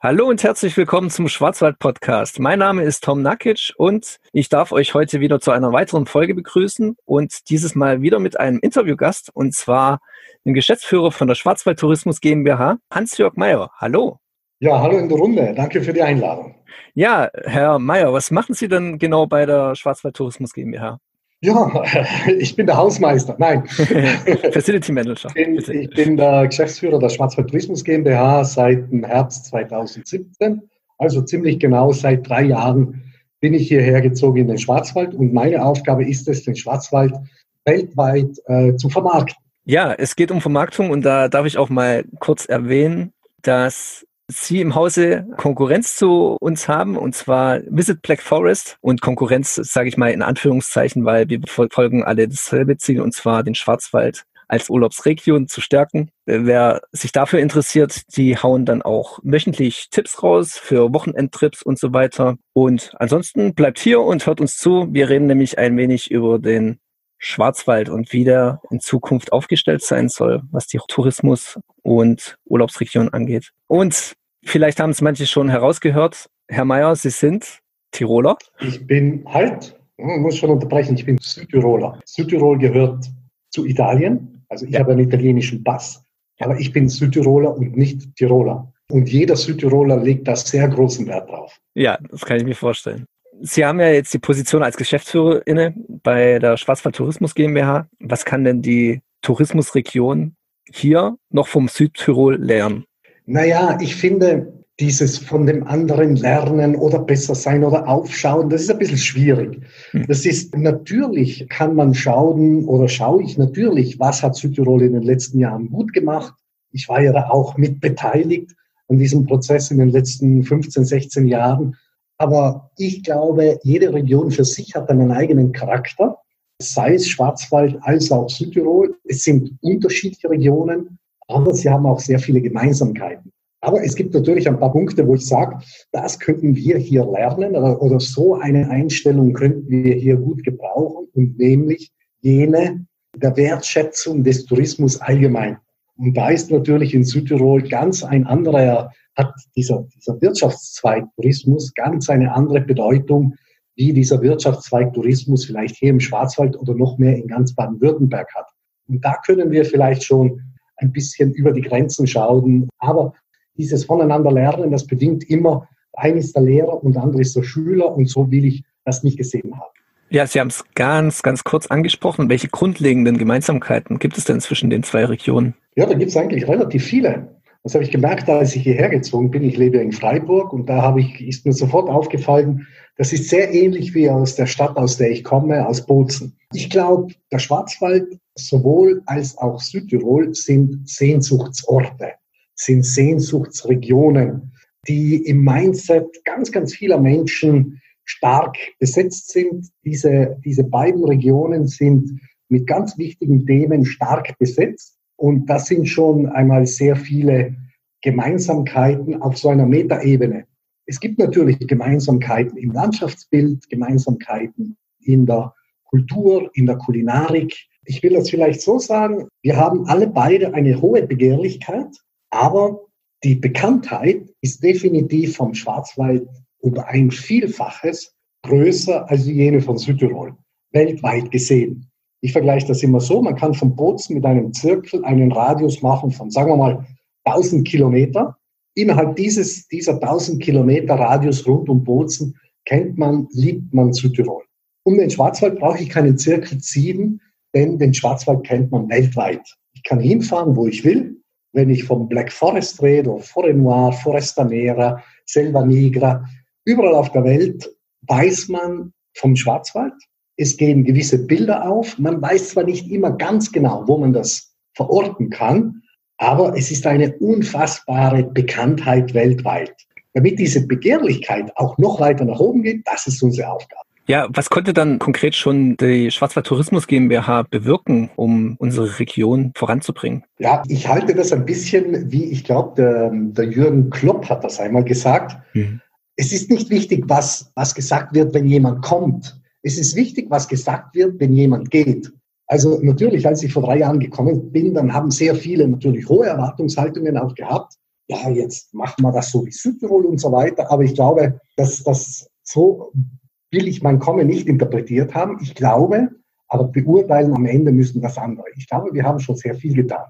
Hallo und herzlich willkommen zum Schwarzwald Podcast. Mein Name ist Tom Nakic und ich darf euch heute wieder zu einer weiteren Folge begrüßen und dieses Mal wieder mit einem Interviewgast und zwar dem Geschäftsführer von der Schwarzwald Tourismus GmbH, Hans-Jörg Meyer. Hallo. Ja, hallo in der Runde. Danke für die Einladung. Ja, Herr Meyer, was machen Sie denn genau bei der Schwarzwald Tourismus GmbH? Ja, ich bin der Hausmeister. Nein. Facility Manager. Ich bin, ich bin der Geschäftsführer der Schwarzwald Tourismus GmbH seit dem Herbst 2017. Also ziemlich genau seit drei Jahren bin ich hierher gezogen in den Schwarzwald und meine Aufgabe ist es, den Schwarzwald weltweit äh, zu vermarkten. Ja, es geht um Vermarktung und da darf ich auch mal kurz erwähnen, dass Sie im Hause Konkurrenz zu uns haben, und zwar Visit Black Forest. Und Konkurrenz sage ich mal in Anführungszeichen, weil wir verfolgen alle dasselbe Ziel, und zwar den Schwarzwald als Urlaubsregion zu stärken. Wer sich dafür interessiert, die hauen dann auch wöchentlich Tipps raus für Wochenendtrips und so weiter. Und ansonsten bleibt hier und hört uns zu. Wir reden nämlich ein wenig über den Schwarzwald und wie der in Zukunft aufgestellt sein soll, was die Tourismus- und Urlaubsregion angeht. Und vielleicht haben es manche schon herausgehört. Herr Mayer, Sie sind Tiroler? Ich bin halt, muss schon unterbrechen, ich bin Südtiroler. Südtirol gehört zu Italien. Also ich ja. habe einen italienischen Pass, aber ich bin Südtiroler und nicht Tiroler. Und jeder Südtiroler legt da sehr großen Wert drauf. Ja, das kann ich mir vorstellen. Sie haben ja jetzt die Position als Geschäftsführer inne bei der Schwarzwald Tourismus GmbH. Was kann denn die Tourismusregion hier noch vom Südtirol lernen? Naja, ich finde, dieses von dem anderen lernen oder besser sein oder aufschauen, das ist ein bisschen schwierig. Hm. Das ist natürlich, kann man schauen oder schaue ich natürlich, was hat Südtirol in den letzten Jahren gut gemacht. Ich war ja da auch mit beteiligt an diesem Prozess in den letzten 15, 16 Jahren. Aber ich glaube, jede Region für sich hat einen eigenen Charakter, sei es Schwarzwald als auch Südtirol. Es sind unterschiedliche Regionen, aber sie haben auch sehr viele Gemeinsamkeiten. Aber es gibt natürlich ein paar Punkte, wo ich sage, das könnten wir hier lernen oder, oder so eine Einstellung könnten wir hier gut gebrauchen und nämlich jene der Wertschätzung des Tourismus allgemein. Und da ist natürlich in Südtirol ganz ein anderer hat dieser, dieser Wirtschaftszweig Tourismus ganz eine andere Bedeutung, wie dieser Wirtschaftszweig Tourismus vielleicht hier im Schwarzwald oder noch mehr in ganz Baden-Württemberg hat. Und da können wir vielleicht schon ein bisschen über die Grenzen schauen. Aber dieses Voneinander lernen, das bedingt immer, ein ist der Lehrer und der andere ist der Schüler und so will ich das nicht gesehen haben. Ja, Sie haben es ganz, ganz kurz angesprochen. Welche grundlegenden Gemeinsamkeiten gibt es denn zwischen den zwei Regionen? Ja, da gibt es eigentlich relativ viele. Das habe ich gemerkt, als ich hierher gezogen bin. Ich lebe in Freiburg und da habe ich, ist mir sofort aufgefallen, das ist sehr ähnlich wie aus der Stadt, aus der ich komme, aus Bozen. Ich glaube, der Schwarzwald sowohl als auch Südtirol sind Sehnsuchtsorte, sind Sehnsuchtsregionen, die im Mindset ganz, ganz vieler Menschen stark besetzt sind. Diese, diese beiden Regionen sind mit ganz wichtigen Themen stark besetzt. Und das sind schon einmal sehr viele Gemeinsamkeiten auf so einer Metaebene. Es gibt natürlich Gemeinsamkeiten im Landschaftsbild, Gemeinsamkeiten in der Kultur, in der Kulinarik. Ich will das vielleicht so sagen, wir haben alle beide eine hohe Begehrlichkeit, aber die Bekanntheit ist definitiv vom Schwarzwald um ein Vielfaches größer als jene von Südtirol, weltweit gesehen. Ich vergleiche das immer so, man kann von Bozen mit einem Zirkel einen Radius machen von, sagen wir mal, 1000 Kilometer. Innerhalb dieses, dieser 1000 Kilometer Radius rund um Bozen kennt man, liebt man Südtirol. Um den Schwarzwald brauche ich keinen Zirkel ziehen, denn den Schwarzwald kennt man weltweit. Ich kann hinfahren, wo ich will. Wenn ich vom Black Forest rede, oder Forêt Noire, Foresta Nera, Selva Nigra, überall auf der Welt weiß man vom Schwarzwald, es gehen gewisse Bilder auf. Man weiß zwar nicht immer ganz genau, wo man das verorten kann, aber es ist eine unfassbare Bekanntheit weltweit. Damit diese Begehrlichkeit auch noch weiter nach oben geht, das ist unsere Aufgabe. Ja, was konnte dann konkret schon die Schwarzwald Tourismus GmbH bewirken, um unsere Region voranzubringen? Ja, ich halte das ein bisschen, wie ich glaube, der, der, Jürgen Klopp hat das einmal gesagt. Mhm. Es ist nicht wichtig, was, was gesagt wird, wenn jemand kommt, es ist wichtig, was gesagt wird, wenn jemand geht. Also natürlich, als ich vor drei Jahren gekommen bin, dann haben sehr viele natürlich hohe Erwartungshaltungen auch gehabt. ja, jetzt machen wir das so wie Südtirol und so weiter. Aber ich glaube, dass das so will ich mein Kommen nicht interpretiert haben. Ich glaube, aber beurteilen am Ende müssen das andere. Ich glaube, wir haben schon sehr viel getan.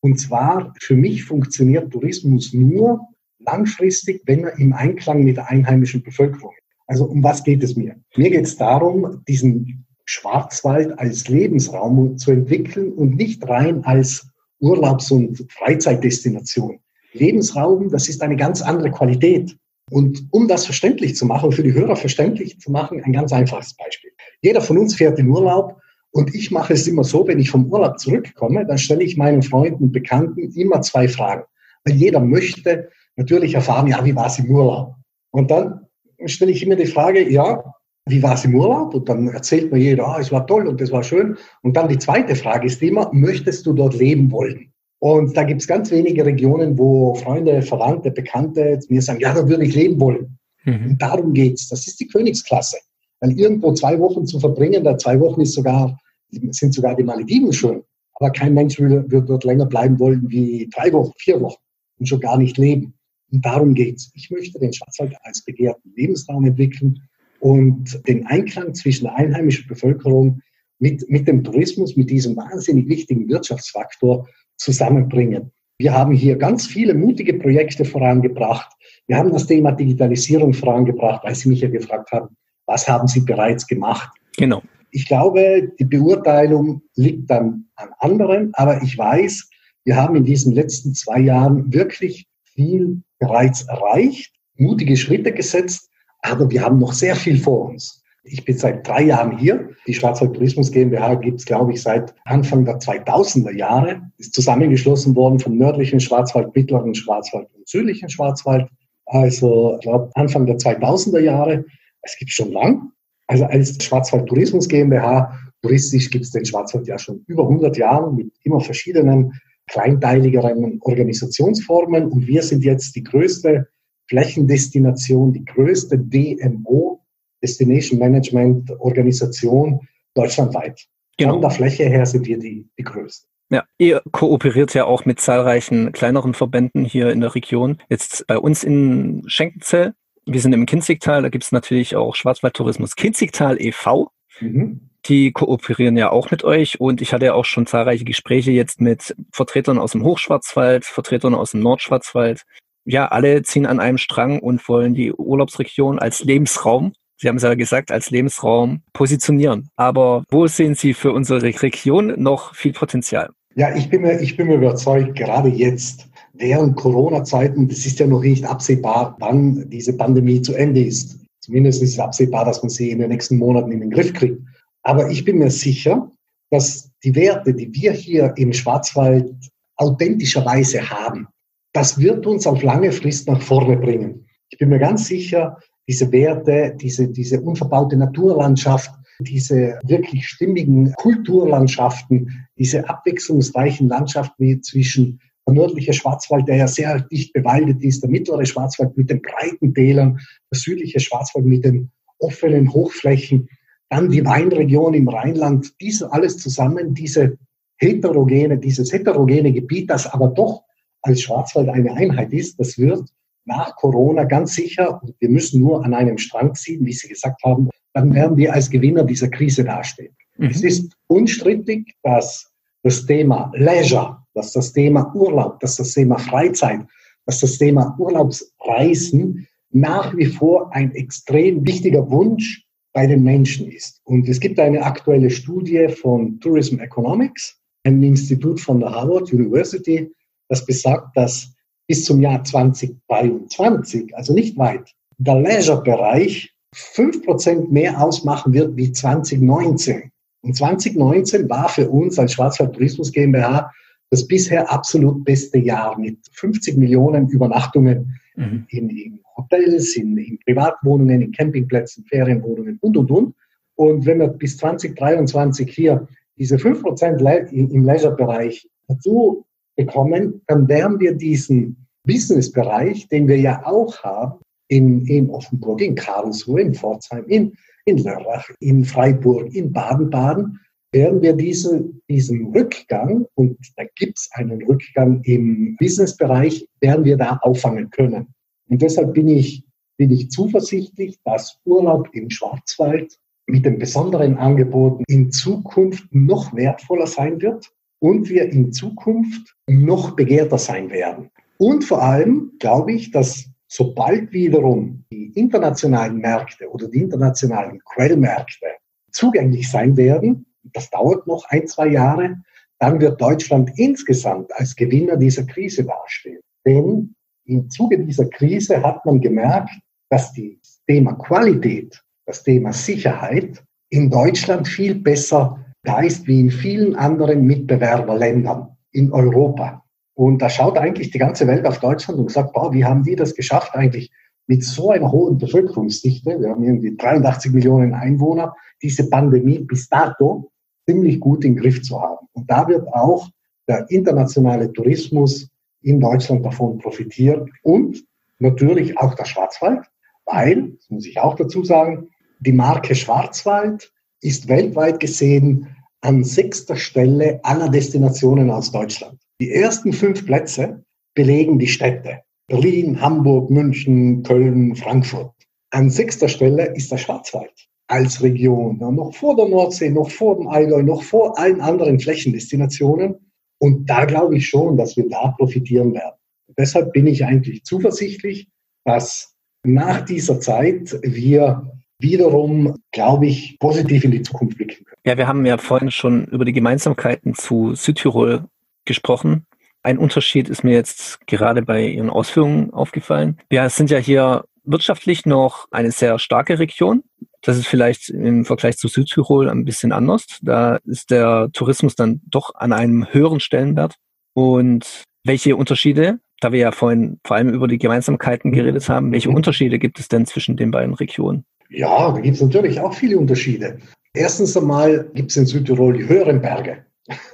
Und zwar, für mich funktioniert Tourismus nur langfristig, wenn er im Einklang mit der einheimischen Bevölkerung ist. Also um was geht es mir? Mir geht es darum, diesen Schwarzwald als Lebensraum zu entwickeln und nicht rein als Urlaubs- und Freizeitdestination. Lebensraum, das ist eine ganz andere Qualität. Und um das verständlich zu machen, für die Hörer verständlich zu machen, ein ganz einfaches Beispiel. Jeder von uns fährt in Urlaub und ich mache es immer so, wenn ich vom Urlaub zurückkomme, dann stelle ich meinen Freunden und Bekannten immer zwei Fragen. Weil jeder möchte natürlich erfahren, ja, wie war es im Urlaub? Und dann stelle ich immer die Frage, ja, wie war es im Urlaub? Und dann erzählt mir jeder, ah, es war toll und es war schön. Und dann die zweite Frage ist immer, möchtest du dort leben wollen? Und da gibt es ganz wenige Regionen, wo Freunde, Verwandte, Bekannte mir sagen, ja, da würde ich leben wollen. Mhm. Und darum geht's. Das ist die Königsklasse. Weil irgendwo zwei Wochen zu verbringen, da zwei Wochen ist sogar, sind sogar die Malediven schön. Aber kein Mensch würde, würde dort länger bleiben wollen wie drei Wochen, vier Wochen und schon gar nicht leben. Und darum geht's. Ich möchte den Schwarzwald als begehrten Lebensraum entwickeln und den Einklang zwischen der einheimischen Bevölkerung mit, mit dem Tourismus, mit diesem wahnsinnig wichtigen Wirtschaftsfaktor zusammenbringen. Wir haben hier ganz viele mutige Projekte vorangebracht. Wir haben das Thema Digitalisierung vorangebracht, weil Sie mich ja gefragt haben, was haben Sie bereits gemacht? Genau. Ich glaube, die Beurteilung liegt dann an anderen, aber ich weiß, wir haben in diesen letzten zwei Jahren wirklich viel bereits erreicht, mutige Schritte gesetzt, aber wir haben noch sehr viel vor uns. Ich bin seit drei Jahren hier. Die Schwarzwald Tourismus GmbH gibt es, glaube ich, seit Anfang der 2000er Jahre. Ist zusammengeschlossen worden vom nördlichen Schwarzwald, mittleren Schwarzwald und südlichen Schwarzwald. Also, ich glaube, Anfang der 2000er Jahre. Es gibt schon lang. Also als Schwarzwald Tourismus GmbH, touristisch gibt es den Schwarzwald ja schon über 100 Jahren mit immer verschiedenen kleinteiligeren Organisationsformen. Und wir sind jetzt die größte Flächendestination, die größte DMO, Destination Management Organisation deutschlandweit. Genau. Von der Fläche her sind wir die, die größten. Ja, ihr kooperiert ja auch mit zahlreichen kleineren Verbänden hier in der Region. Jetzt bei uns in Schenkenzell, wir sind im Kinzigtal, da gibt es natürlich auch Schwarzwaldtourismus Kinzigtal e.V. Mhm. Die kooperieren ja auch mit euch und ich hatte ja auch schon zahlreiche Gespräche jetzt mit Vertretern aus dem Hochschwarzwald, Vertretern aus dem Nordschwarzwald. Ja, alle ziehen an einem Strang und wollen die Urlaubsregion als Lebensraum Sie haben es ja gesagt, als Lebensraum positionieren. Aber wo sehen Sie für unsere Region noch viel Potenzial? Ja, ich bin mir, ich bin mir überzeugt, gerade jetzt, während Corona-Zeiten, das ist ja noch nicht absehbar, wann diese Pandemie zu Ende ist. Zumindest ist es absehbar, dass man sie in den nächsten Monaten in den Griff kriegt. Aber ich bin mir sicher, dass die Werte, die wir hier im Schwarzwald authentischerweise haben, das wird uns auf lange Frist nach vorne bringen. Ich bin mir ganz sicher, diese Werte, diese, diese unverbaute Naturlandschaft, diese wirklich stimmigen Kulturlandschaften, diese abwechslungsreichen Landschaften zwischen der nördliche Schwarzwald, der ja sehr dicht bewaldet ist, der mittlere Schwarzwald mit den breiten Tälern, der südliche Schwarzwald mit den offenen Hochflächen, dann die Weinregion im Rheinland, diese alles zusammen, diese heterogene, dieses heterogene Gebiet, das aber doch als Schwarzwald eine Einheit ist, das wird nach Corona ganz sicher, wir müssen nur an einem Strang ziehen, wie Sie gesagt haben, dann werden wir als Gewinner dieser Krise dastehen. Mhm. Es ist unstrittig, dass das Thema Leisure, dass das Thema Urlaub, dass das Thema Freizeit, dass das Thema Urlaubsreisen nach wie vor ein extrem wichtiger Wunsch bei den Menschen ist. Und es gibt eine aktuelle Studie von Tourism Economics, ein Institut von der Harvard University, das besagt, dass bis zum Jahr 2023, also nicht weit, der Leisure-Bereich 5% mehr ausmachen wird wie 2019. Und 2019 war für uns als Schwarzwald Tourismus GmbH das bisher absolut beste Jahr mit 50 Millionen Übernachtungen mhm. in, in, Hotels, in, in, Privatwohnungen, in Campingplätzen, Ferienwohnungen und, und, und. Und wenn wir bis 2023 hier diese 5% im Leisure-Bereich dazu bekommen, dann werden wir diesen Business-Bereich, den wir ja auch haben, in, in Offenburg, in Karlsruhe, in Pforzheim, in, in Lörrach, in Freiburg, in Baden-Baden, werden wir diese, diesen Rückgang, und da gibt es einen Rückgang im Businessbereich, werden wir da auffangen können. Und deshalb bin ich, bin ich zuversichtlich, dass Urlaub im Schwarzwald mit den besonderen Angeboten in Zukunft noch wertvoller sein wird und wir in Zukunft noch begehrter sein werden. Und vor allem glaube ich, dass sobald wiederum die internationalen Märkte oder die internationalen Quellmärkte zugänglich sein werden, das dauert noch ein, zwei Jahre, dann wird Deutschland insgesamt als Gewinner dieser Krise dastehen. Denn im Zuge dieser Krise hat man gemerkt, dass das Thema Qualität, das Thema Sicherheit in Deutschland viel besser da ist wie in vielen anderen Mitbewerberländern in Europa. Und da schaut eigentlich die ganze Welt auf Deutschland und sagt, boah, wie haben die das geschafft eigentlich mit so einer hohen Bevölkerungsdichte? Wir haben irgendwie 83 Millionen Einwohner, diese Pandemie bis dato ziemlich gut im Griff zu haben. Und da wird auch der internationale Tourismus in Deutschland davon profitieren und natürlich auch der Schwarzwald, weil, das muss ich auch dazu sagen, die Marke Schwarzwald ist weltweit gesehen an sechster Stelle aller Destinationen aus Deutschland. Die ersten fünf Plätze belegen die Städte Berlin, Hamburg, München, Köln, Frankfurt. An sechster Stelle ist der Schwarzwald als Region, noch vor der Nordsee, noch vor dem Allgäu, noch vor allen anderen Flächendestinationen. Und da glaube ich schon, dass wir da profitieren werden. Deshalb bin ich eigentlich zuversichtlich, dass nach dieser Zeit wir wiederum, glaube ich, positiv in die Zukunft blicken können. Ja, wir haben ja vorhin schon über die Gemeinsamkeiten zu Südtirol gesprochen. Ein Unterschied ist mir jetzt gerade bei Ihren Ausführungen aufgefallen. Wir sind ja hier wirtschaftlich noch eine sehr starke Region. Das ist vielleicht im Vergleich zu Südtirol ein bisschen anders. Da ist der Tourismus dann doch an einem höheren Stellenwert. Und welche Unterschiede, da wir ja vorhin vor allem über die Gemeinsamkeiten geredet haben, welche Unterschiede gibt es denn zwischen den beiden Regionen? Ja, da gibt es natürlich auch viele Unterschiede. Erstens einmal gibt es in Südtirol die höheren Berge.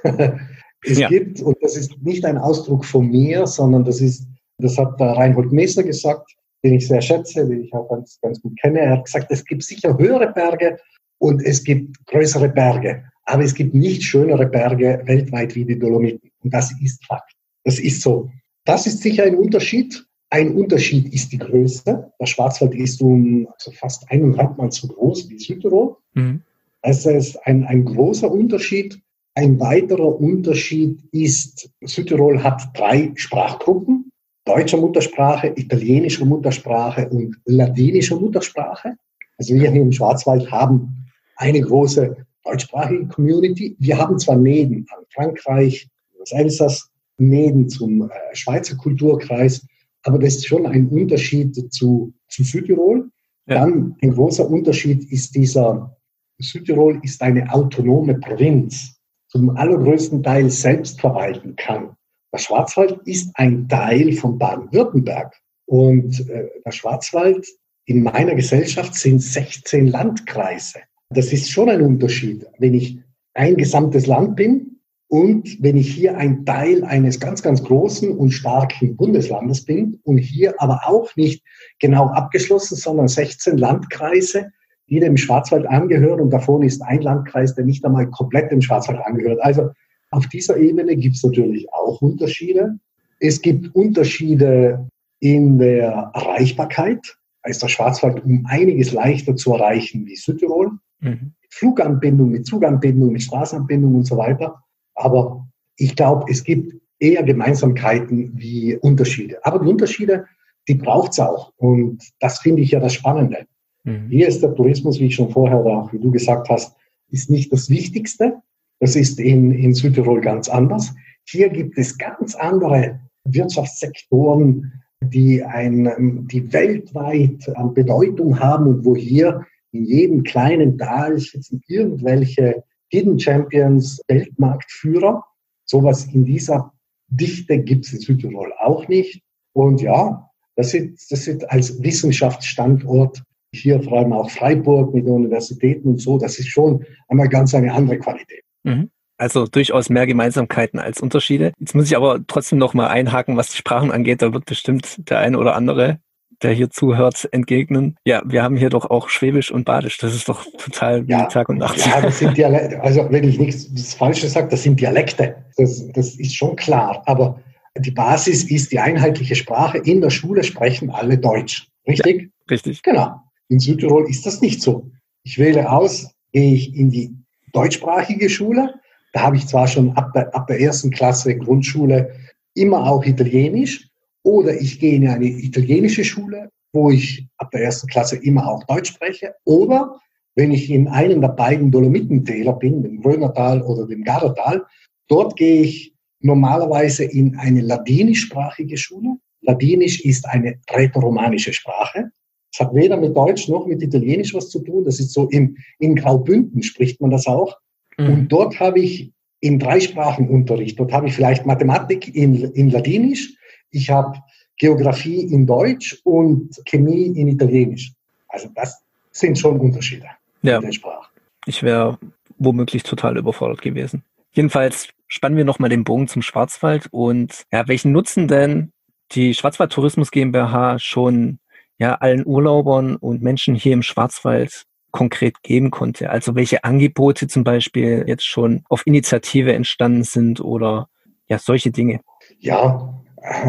es ja. gibt, und das ist nicht ein Ausdruck von mir, sondern das ist, das hat der Reinhold Messer gesagt, den ich sehr schätze, den ich auch ganz, ganz gut kenne. Er hat gesagt, es gibt sicher höhere Berge und es gibt größere Berge. Aber es gibt nicht schönere Berge weltweit wie die Dolomiten. Und das ist Fakt. Das ist so. Das ist sicher ein Unterschied. Ein Unterschied ist die Größe. Der Schwarzwald ist um also fast eineinhalb Mal so groß wie Südtirol. Mhm. Das ist ein, ein großer Unterschied. Ein weiterer Unterschied ist, Südtirol hat drei Sprachgruppen. Deutscher Muttersprache, italienischer Muttersprache und ladinischer Muttersprache. Also wir hier im Schwarzwald haben eine große deutschsprachige Community. Wir haben zwar Nähen an Frankreich, das Elsass, Nähen zum äh, Schweizer Kulturkreis, aber das ist schon ein Unterschied zu, zu Südtirol. Ja. Dann ein großer Unterschied ist dieser, Südtirol ist eine autonome Provinz, zum allergrößten Teil selbst verwalten kann. Der Schwarzwald ist ein Teil von Baden-Württemberg. Und äh, der Schwarzwald in meiner Gesellschaft sind 16 Landkreise. Das ist schon ein Unterschied. Wenn ich ein gesamtes Land bin, und wenn ich hier ein Teil eines ganz, ganz großen und starken Bundeslandes bin und hier aber auch nicht genau abgeschlossen, sondern 16 Landkreise, die dem Schwarzwald angehören und davon ist ein Landkreis, der nicht einmal komplett dem Schwarzwald angehört. Also auf dieser Ebene gibt es natürlich auch Unterschiede. Es gibt Unterschiede in der Erreichbarkeit. Da ist der Schwarzwald um einiges leichter zu erreichen wie Südtirol. Mhm. Fluganbindung, mit Zuganbindung, mit Straßenanbindung und so weiter. Aber ich glaube, es gibt eher Gemeinsamkeiten wie Unterschiede. Aber die Unterschiede, die braucht es auch. Und das finde ich ja das Spannende. Mhm. Hier ist der Tourismus, wie ich schon vorher oder auch wie du gesagt hast, ist nicht das Wichtigste. Das ist in, in Südtirol ganz anders. Hier gibt es ganz andere Wirtschaftssektoren, die, ein, die weltweit an Bedeutung haben und wo hier in jedem kleinen Tal sitzen irgendwelche Hidden Champions, Weltmarktführer. Sowas in dieser Dichte gibt es in Südtirol auch nicht. Und ja, das ist, das ist als Wissenschaftsstandort hier vor allem auch Freiburg mit den Universitäten und so, das ist schon einmal ganz eine andere Qualität. Mhm. Also durchaus mehr Gemeinsamkeiten als Unterschiede. Jetzt muss ich aber trotzdem noch mal einhaken, was die Sprachen angeht. Da wird bestimmt der eine oder andere der hier zuhört, entgegnen. Ja, wir haben hier doch auch Schwäbisch und Badisch. Das ist doch total wie ja, Tag und Nacht. Ja, das sind Dialekte. Also wenn ich nichts Falsches sage, das sind Dialekte. Das, das ist schon klar. Aber die Basis ist die einheitliche Sprache. In der Schule sprechen alle Deutsch. Richtig? Ja, richtig. Genau. In Südtirol ist das nicht so. Ich wähle aus, gehe ich in die deutschsprachige Schule. Da habe ich zwar schon ab der, ab der ersten Klasse Grundschule immer auch Italienisch. Oder ich gehe in eine italienische Schule, wo ich ab der ersten Klasse immer auch Deutsch spreche. Oder wenn ich in einem der beiden Dolomitentäler bin, dem Römertal oder dem Gardatal, dort gehe ich normalerweise in eine ladinischsprachige Schule. Ladinisch ist eine rätoromanische Sprache. Es hat weder mit Deutsch noch mit Italienisch was zu tun. Das ist so im, in Graubünden spricht man das auch. Mhm. Und dort habe ich in drei Sprachen Unterricht. Dort habe ich vielleicht Mathematik in, in Ladinisch, ich habe Geografie in Deutsch und Chemie in Italienisch. Also das sind schon Unterschiede ja. in der Sprache. Ich wäre womöglich total überfordert gewesen. Jedenfalls spannen wir nochmal den Bogen zum Schwarzwald und ja, welchen Nutzen denn die Schwarzwald Tourismus GmbH schon ja allen Urlaubern und Menschen hier im Schwarzwald konkret geben konnte. Also welche Angebote zum Beispiel jetzt schon auf Initiative entstanden sind oder ja, solche Dinge. Ja,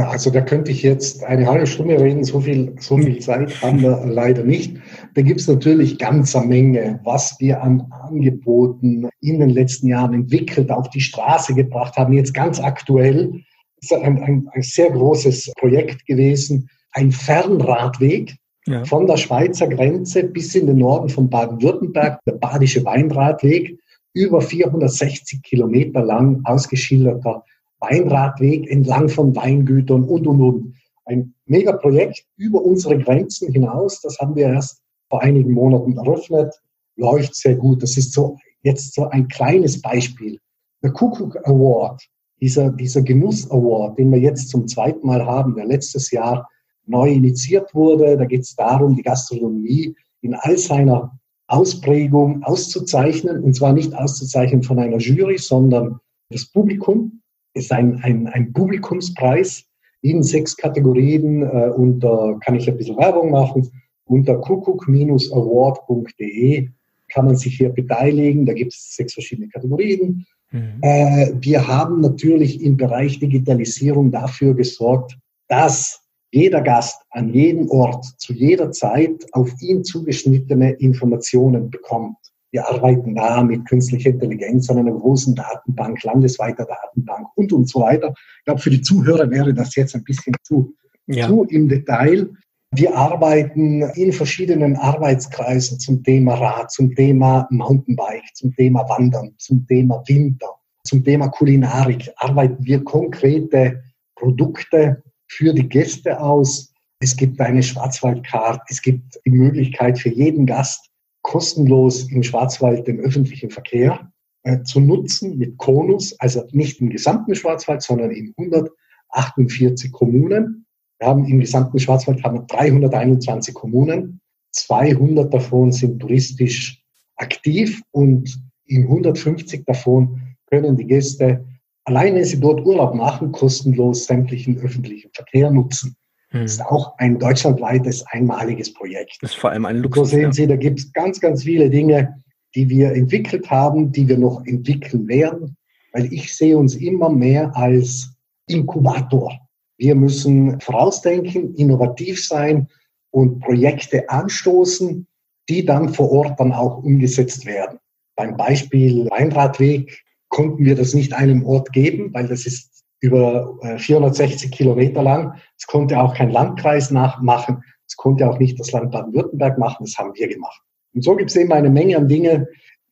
also da könnte ich jetzt eine halbe Stunde reden, so viel, so viel Zeit haben wir leider nicht. Da gibt es natürlich ganz eine Menge, was wir an Angeboten in den letzten Jahren entwickelt, auf die Straße gebracht haben. Jetzt ganz aktuell ist ein, ein, ein sehr großes Projekt gewesen, ein Fernradweg ja. von der Schweizer Grenze bis in den Norden von Baden-Württemberg, der Badische Weinradweg, über 460 Kilometer lang ausgeschilderter Weinradweg entlang von Weingütern und, und, und. Ein Megaprojekt über unsere Grenzen hinaus. Das haben wir erst vor einigen Monaten eröffnet. Läuft sehr gut. Das ist so jetzt so ein kleines Beispiel. Der Kuckuck Award, dieser, dieser Genuss Award, den wir jetzt zum zweiten Mal haben, der letztes Jahr neu initiiert wurde. Da geht es darum, die Gastronomie in all seiner Ausprägung auszuzeichnen. Und zwar nicht auszuzeichnen von einer Jury, sondern das Publikum ist ein, ein, ein Publikumspreis in sechs Kategorien äh, und da kann ich ein bisschen Werbung machen. Unter kuckuck-award.de kann man sich hier beteiligen. Da gibt es sechs verschiedene Kategorien. Mhm. Äh, wir haben natürlich im Bereich Digitalisierung dafür gesorgt, dass jeder Gast an jedem Ort zu jeder Zeit auf ihn zugeschnittene Informationen bekommt. Wir arbeiten da mit künstlicher Intelligenz an einer großen Datenbank, landesweiter Datenbank und und so weiter. Ich glaube, für die Zuhörer wäre das jetzt ein bisschen zu, ja. zu im Detail. Wir arbeiten in verschiedenen Arbeitskreisen zum Thema Rad, zum Thema Mountainbike, zum Thema Wandern, zum Thema Winter, zum Thema Kulinarik. Arbeiten wir konkrete Produkte für die Gäste aus. Es gibt eine Schwarzwaldkarte. Es gibt die Möglichkeit für jeden Gast, kostenlos im Schwarzwald den öffentlichen Verkehr äh, zu nutzen mit Konus, also nicht im gesamten Schwarzwald, sondern in 148 Kommunen. Wir haben im gesamten Schwarzwald haben wir 321 Kommunen. 200 davon sind touristisch aktiv und in 150 davon können die Gäste, allein wenn sie dort Urlaub machen, kostenlos sämtlichen öffentlichen Verkehr nutzen. Das ist hm. auch ein deutschlandweites, einmaliges Projekt. Das ist vor allem ein Luxus. So sehen Sie, da gibt es ganz, ganz viele Dinge, die wir entwickelt haben, die wir noch entwickeln werden, weil ich sehe uns immer mehr als Inkubator. Wir müssen vorausdenken, innovativ sein und Projekte anstoßen, die dann vor Ort dann auch umgesetzt werden. Beim Beispiel Weinradweg konnten wir das nicht einem Ort geben, weil das ist über 460 äh, Kilometer lang. Es konnte auch kein Landkreis nachmachen. Es konnte auch nicht das Land Baden-Württemberg machen. Das haben wir gemacht. Und so gibt es eben eine Menge an Dingen,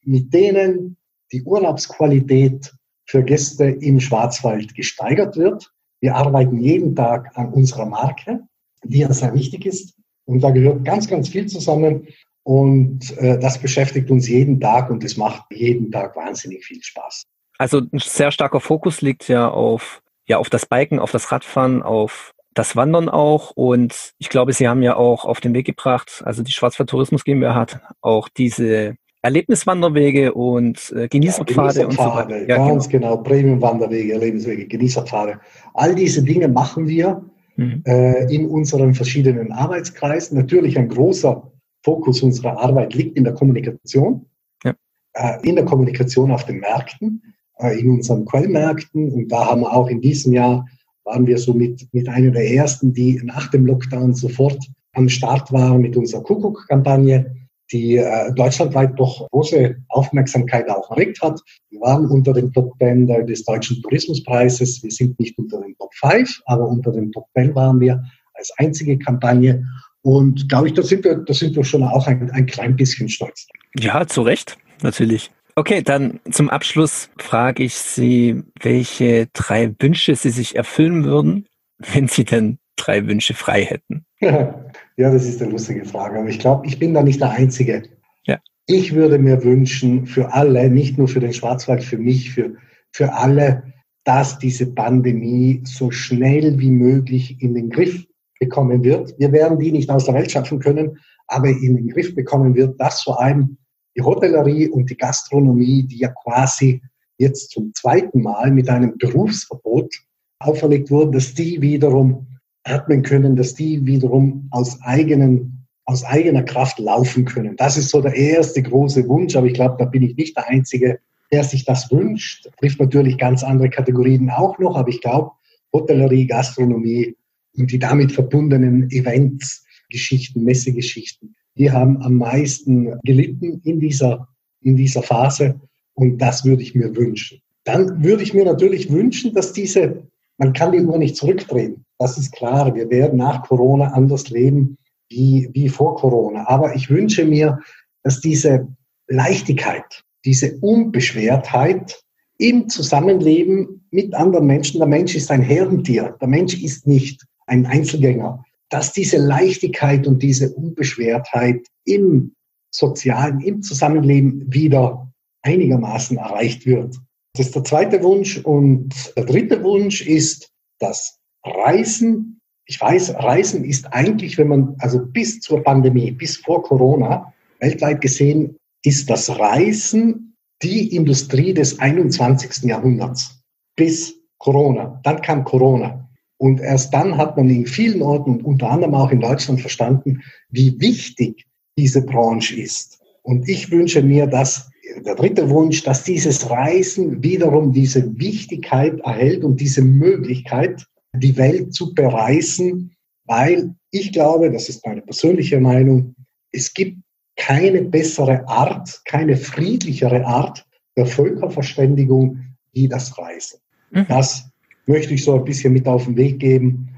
mit denen die Urlaubsqualität für Gäste im Schwarzwald gesteigert wird. Wir arbeiten jeden Tag an unserer Marke, die ja sehr wichtig ist. Und da gehört ganz, ganz viel zusammen. Und äh, das beschäftigt uns jeden Tag und es macht jeden Tag wahnsinnig viel Spaß. Also ein sehr starker Fokus liegt ja auf, ja, auf das Biken, auf das Radfahren, auf das Wandern auch. Und ich glaube, Sie haben ja auch auf den Weg gebracht, also die Schwarzwald Tourismus GmbH hat auch diese Erlebniswanderwege und äh, Genießerpfade ja, und so weiter. Ja, ganz genau. genau. Premium-Wanderwege, Erlebniswege, Genießerpfade. All diese Dinge machen wir mhm. äh, in unseren verschiedenen Arbeitskreisen. Natürlich ein großer Fokus unserer Arbeit liegt in der Kommunikation, ja. äh, in der Kommunikation auf den Märkten, in unseren Quellmärkten. Und da haben wir auch in diesem Jahr, waren wir so mit, mit einer der ersten, die nach dem Lockdown sofort am Start waren mit unserer Kuckuck-Kampagne die äh, deutschlandweit doch große Aufmerksamkeit auch erregt hat. Wir waren unter den Top 10 des Deutschen Tourismuspreises. Wir sind nicht unter den Top 5, aber unter den Top 10 waren wir als einzige Kampagne. Und glaube ich, da sind wir, da sind wir schon auch ein, ein klein bisschen stolz. Ja, zu Recht, natürlich. Okay, dann zum Abschluss frage ich Sie, welche drei Wünsche Sie sich erfüllen würden, wenn Sie denn drei Wünsche frei hätten. Ja, das ist eine lustige Frage. Aber ich glaube, ich bin da nicht der Einzige. Ja. Ich würde mir wünschen, für alle, nicht nur für den Schwarzwald, für mich, für, für alle, dass diese Pandemie so schnell wie möglich in den Griff bekommen wird. Wir werden die nicht aus der Welt schaffen können, aber in den Griff bekommen wird, dass vor allem die Hotellerie und die Gastronomie, die ja quasi jetzt zum zweiten Mal mit einem Berufsverbot auferlegt wurden, dass die wiederum atmen können, dass die wiederum aus eigenen, aus eigener Kraft laufen können. Das ist so der erste große Wunsch, aber ich glaube, da bin ich nicht der Einzige, der sich das wünscht. Trifft natürlich ganz andere Kategorien auch noch, aber ich glaube, Hotellerie, Gastronomie und die damit verbundenen Events, Geschichten, Messegeschichten, die haben am meisten gelitten in dieser, in dieser Phase und das würde ich mir wünschen. Dann würde ich mir natürlich wünschen, dass diese man kann die Uhr nicht zurückdrehen. Das ist klar. Wir werden nach Corona anders leben wie, wie vor Corona. Aber ich wünsche mir, dass diese Leichtigkeit, diese Unbeschwertheit im Zusammenleben mit anderen Menschen, der Mensch ist ein Herdentier, der Mensch ist nicht ein Einzelgänger, dass diese Leichtigkeit und diese Unbeschwertheit im sozialen, im Zusammenleben wieder einigermaßen erreicht wird. Das ist der zweite Wunsch. Und der dritte Wunsch ist das Reisen. Ich weiß, Reisen ist eigentlich, wenn man, also bis zur Pandemie, bis vor Corona, weltweit gesehen, ist das Reisen die Industrie des 21. Jahrhunderts. Bis Corona. Dann kam Corona. Und erst dann hat man in vielen Orten, unter anderem auch in Deutschland, verstanden, wie wichtig diese Branche ist. Und ich wünsche mir, dass der dritte Wunsch, dass dieses Reisen wiederum diese Wichtigkeit erhält und diese Möglichkeit, die Welt zu bereisen, weil ich glaube, das ist meine persönliche Meinung, es gibt keine bessere Art, keine friedlichere Art der Völkerverständigung wie das Reisen. Mhm. Das möchte ich so ein bisschen mit auf den Weg geben.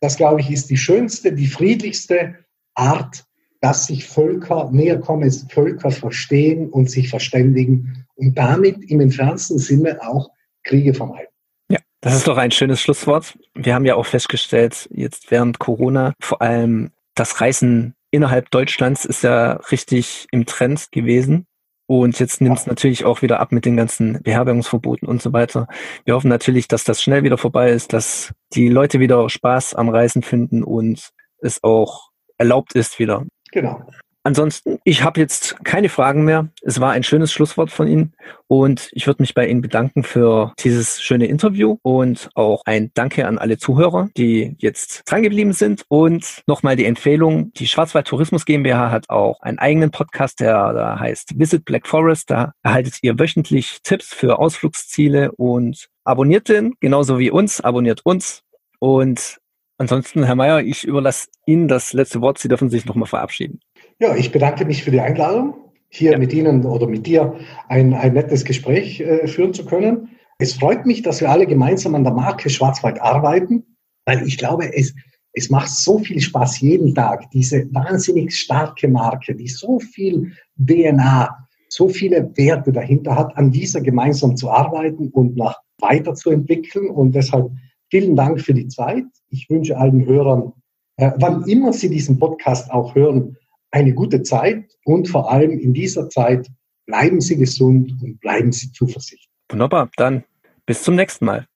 Das, glaube ich, ist die schönste, die friedlichste Art dass sich Völker näher kommen, Völker verstehen und sich verständigen und damit im entfernten Sinne auch Kriege vermeiden. Ja, das ist doch ein schönes Schlusswort. Wir haben ja auch festgestellt, jetzt während Corona, vor allem das Reisen innerhalb Deutschlands ist ja richtig im Trend gewesen. Und jetzt nimmt es natürlich auch wieder ab mit den ganzen Beherbergungsverboten und so weiter. Wir hoffen natürlich, dass das schnell wieder vorbei ist, dass die Leute wieder Spaß am Reisen finden und es auch erlaubt ist, wieder Genau. Ansonsten, ich habe jetzt keine Fragen mehr. Es war ein schönes Schlusswort von Ihnen und ich würde mich bei Ihnen bedanken für dieses schöne Interview und auch ein Danke an alle Zuhörer, die jetzt drangeblieben sind und nochmal die Empfehlung, die Schwarzwald Tourismus GmbH hat auch einen eigenen Podcast, der da heißt Visit Black Forest. Da erhaltet ihr wöchentlich Tipps für Ausflugsziele und abonniert den, genauso wie uns, abonniert uns und Ansonsten, Herr Mayer, ich überlasse Ihnen das letzte Wort. Sie dürfen sich nochmal verabschieden. Ja, ich bedanke mich für die Einladung, hier ja. mit Ihnen oder mit dir ein, ein nettes Gespräch äh, führen zu können. Es freut mich, dass wir alle gemeinsam an der Marke Schwarzwald arbeiten, weil ich glaube, es, es macht so viel Spaß jeden Tag, diese wahnsinnig starke Marke, die so viel DNA, so viele Werte dahinter hat, an dieser gemeinsam zu arbeiten und nach weiterzuentwickeln. Und deshalb Vielen Dank für die Zeit. Ich wünsche allen Hörern, äh, wann immer Sie diesen Podcast auch hören, eine gute Zeit und vor allem in dieser Zeit bleiben Sie gesund und bleiben Sie zuversichtlich. Wunderbar, dann bis zum nächsten Mal.